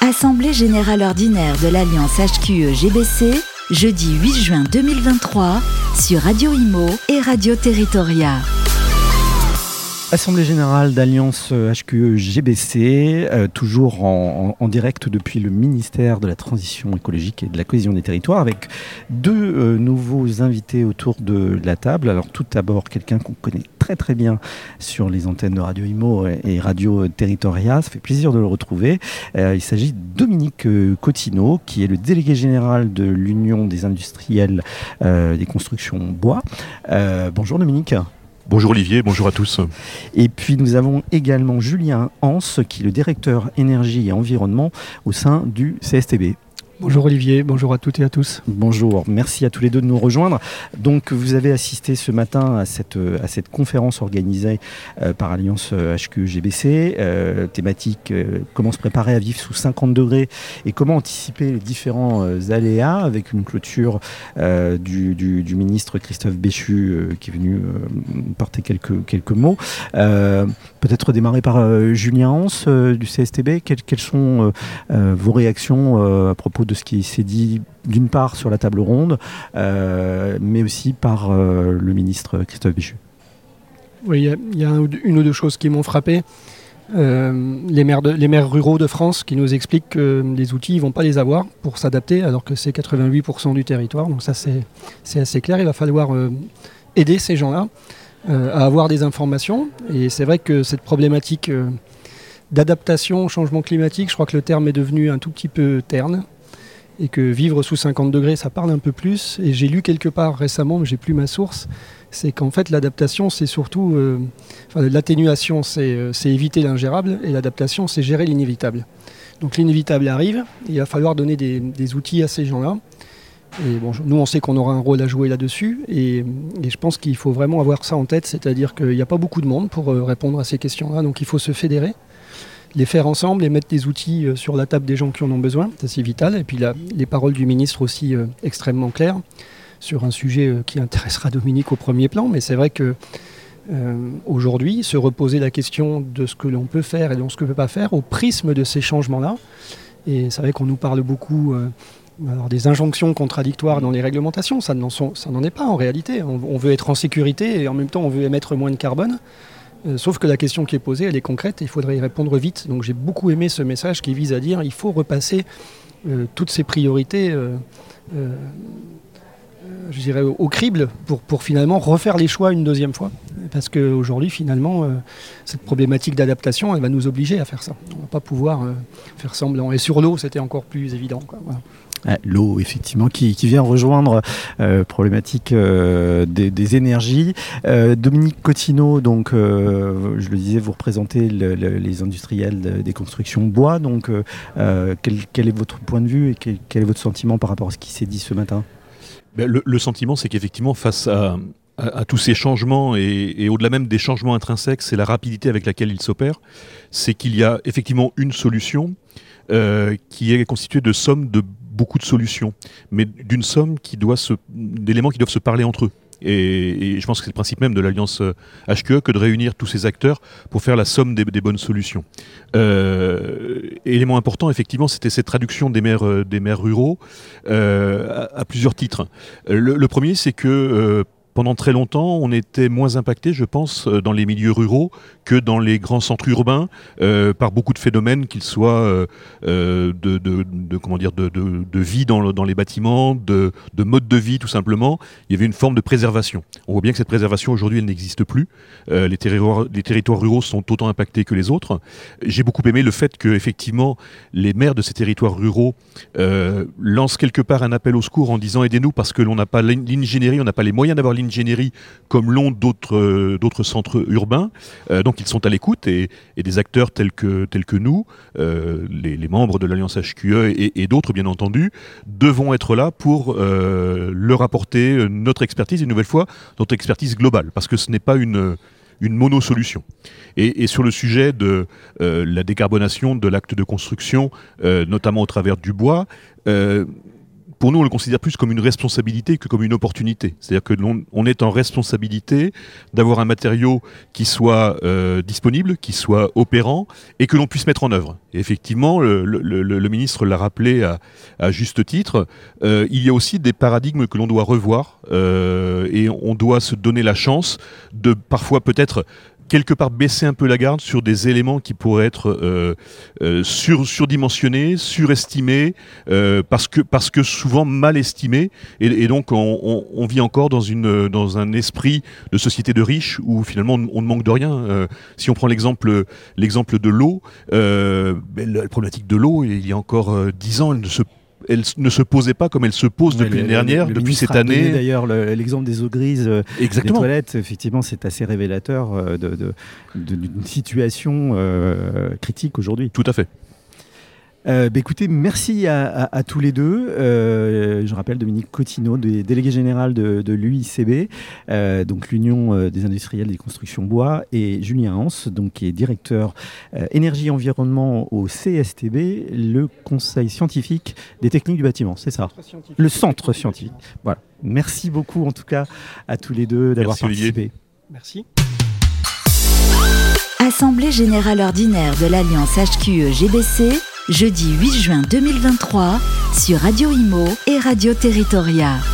Assemblée générale ordinaire de l'Alliance HQE-GBC, jeudi 8 juin 2023, sur Radio Imo et Radio Territoria. Assemblée générale d'Alliance HQE-GBC, euh, toujours en, direct depuis le ministère de la Transition écologique et de la cohésion des territoires, avec deux euh, nouveaux invités autour de la table. Alors tout d'abord, quelqu'un qu'on connaît très très bien sur les antennes de Radio Imo et Radio Territoria. Ça fait plaisir de le retrouver. Euh, il s'agit de Dominique Cotineau, qui est le délégué général de l'Union des industriels des constructions bois. bonjour Dominique. Bonjour Olivier, bonjour à tous. Et puis nous avons également Julien Hans, qui est le directeur énergie et environnement au sein du CSTB. Bonjour Olivier, bonjour à toutes et à tous. Bonjour, merci à tous les deux de nous rejoindre. Donc vous avez assisté ce matin à cette, conférence organisée euh, par Alliance HQGBC, euh, thématique euh, comment se préparer à vivre sous 50 degrés et comment anticiper les différents aléas avec une clôture du, ministre Christophe Béchu qui est venu porter quelques, quelques mots. Peut-être démarrer par Julien Hans du CSTB. Quelles, quelles sont vos réactions à propos de ce qui s'est dit d'une part sur la table ronde, euh, mais aussi par euh, le ministre Christophe Bichu. Oui, il y, a une ou deux choses qui m'ont frappé. Euh, les, maires les maires ruraux de France qui nous expliquent que les outils ne vont pas les avoir pour s'adapter, alors que c'est 88% du territoire. Donc ça, c'est assez clair. Il va falloir aider ces gens-là à avoir des informations. Et c'est vrai que cette problématique d'adaptation au changement climatique, je crois que le terme est devenu un tout petit peu terne et que vivre sous 50 degrés, ça parle un peu plus. Et j'ai lu quelque part récemment, mais j'ai plus ma source, c'est qu'en fait l'adaptation, c'est surtout, euh, l'atténuation, euh, c'est éviter l'ingérable, et l'adaptation, c'est gérer l'inévitable. Donc l'inévitable arrive, il va falloir donner des, outils à ces gens-là. Et bon, nous, on sait qu'on aura un rôle à jouer là-dessus, et, je pense qu'il faut vraiment avoir ça en tête, c'est-à-dire qu'il n'y a pas beaucoup de monde pour euh, répondre à ces questions-là, donc il faut se fédérer les faire ensemble et mettre des outils euh, sur la table des gens qui en ont besoin, c'est vital. Et puis les paroles du ministre aussi euh, extrêmement claires sur un sujet euh, qui intéressera Dominique au premier plan, mais c'est vrai que aujourd'hui, se reposer la question de ce que l'on peut faire et de ce que l'on ne peut pas faire au prisme de ces changements-là. Et c'est vrai qu'on nous parle beaucoup des injonctions contradictoires dans les réglementations, ça n'en est pas en réalité. on, veut être en sécurité et en même temps on veut émettre moins de carbone. Euh, sauf que la question qui est posée, elle est concrète et il faudrait y répondre vite. Donc j'ai beaucoup aimé ce message qui vise à dire il faut repasser euh, toutes ces priorités, euh, je dirais, au, crible pour, pour, finalement refaire les choix une deuxième fois. Parce qu'aujourd'hui, finalement, cette problématique d'adaptation, elle va nous obliger à faire ça. On ne va pas pouvoir faire semblant. Et sur l'eau, c'était encore plus évident. L'eau, effectivement, qui, vient rejoindre euh, problématique euh, des, énergies. Euh, Dominique Cotineau, donc, je le disais, vous représentez les industriels des constructions bois. Donc, quel, est votre point de vue et quel, est votre sentiment par rapport à ce qui s'est dit ce matin? Ben, le, sentiment, c'est qu'effectivement, face à, tous ces changements et, et au-delà même des changements intrinsèques, c'est la rapidité avec laquelle ils s'opèrent. C'est qu'il y a effectivement une solution qui est constituée de sommes de beaucoup de solutions, mais d'une somme qui doit se, d'éléments qui doivent se parler entre eux. Et, je pense que c'est le principe même de l'alliance HQE euh, que de réunir tous ces acteurs pour faire la somme des, bonnes solutions. Euh, élément important, effectivement, c'était cette traduction des maires, euh, ruraux à, plusieurs titres. Le premier, c'est que pendant très longtemps, on était moins impacté, je pense, euh, dans les milieux ruraux que dans les grands centres urbains euh, par beaucoup de phénomènes, qu'ils soient euh, de, comment dire, de, vie dans, dans, les bâtiments, de, mode de vie tout simplement. Il y avait une forme de préservation. On voit bien que cette préservation aujourd'hui, elle n'existe plus. les, territoires, les territoires ruraux sont autant impactés que les autres. J'ai beaucoup aimé le fait que effectivement les maires de ces territoires ruraux lancent quelque part un appel au secours en disant aidez-nous parce que l'on n'a pas l'ingénierie, on n'a pas les moyens d'avoir comme l'ont d'autres euh, centres urbains. Euh, donc ils sont à l'écoute et, des acteurs tels que, nous, euh, les, membres de l'Alliance HQE et, d'autres bien entendu, devons être là pour leur apporter notre expertise, une nouvelle fois, notre expertise globale, parce que ce n'est pas une une monosolution. Et, sur le sujet de la décarbonation de l'acte de construction, notamment au travers du bois, pour nous, on le considère plus comme une responsabilité que comme une opportunité. C'est-à-dire que l'on on est en responsabilité d'avoir un matériau qui soit euh, disponible, qui soit opérant et que l'on puisse mettre en œuvre. Effectivement, le, ministre l'a rappelé à, à juste titre, euh, il y a aussi des paradigmes que l'on doit revoir euh, et on doit se donner la chance de parfois peut-être quelque part baisser un peu la garde sur des éléments qui pourraient être euh, euh, sur, surdimensionnés, surestimés, euh, parce, que, parce que souvent mal estimés. Et, donc on, vit encore dans, une, dans un esprit de société de riches où finalement on, ne manque de rien. Si on prend l'exemple de l'eau, ben, la problématique de l'eau, il y a encore dix ans, elle ne se elle ne se posait pas comme elle se pose depuis l'année dernière, le depuis cette année. D'ailleurs, le- l'exemple des eaux grises euh, des toilettes, effectivement, c'est assez révélateur euh, de- de- de- d'une situation euh, critique aujourd'hui. Tout à fait. Euh, bah, écoutez, merci à, à- à tous les deux. Euh, je rappelle Dominique Cotineau, délégué général de, de l'UICB, euh, donc l'Union des industriels des constructions bois, et Julien Hans, donc qui est directeur euh, énergie et environnement au CSTB, le Conseil scientifique des techniques du bâtiment. C'est ça. Le centre scientifique. Voilà. Merci beaucoup en tout cas à tous les deux d'avoir participé. Merci. Assemblée générale ordinaire de l'Alliance HQE-GBC, jeudi 8 juin 2023, sur Radio Imo et Radio Territoria.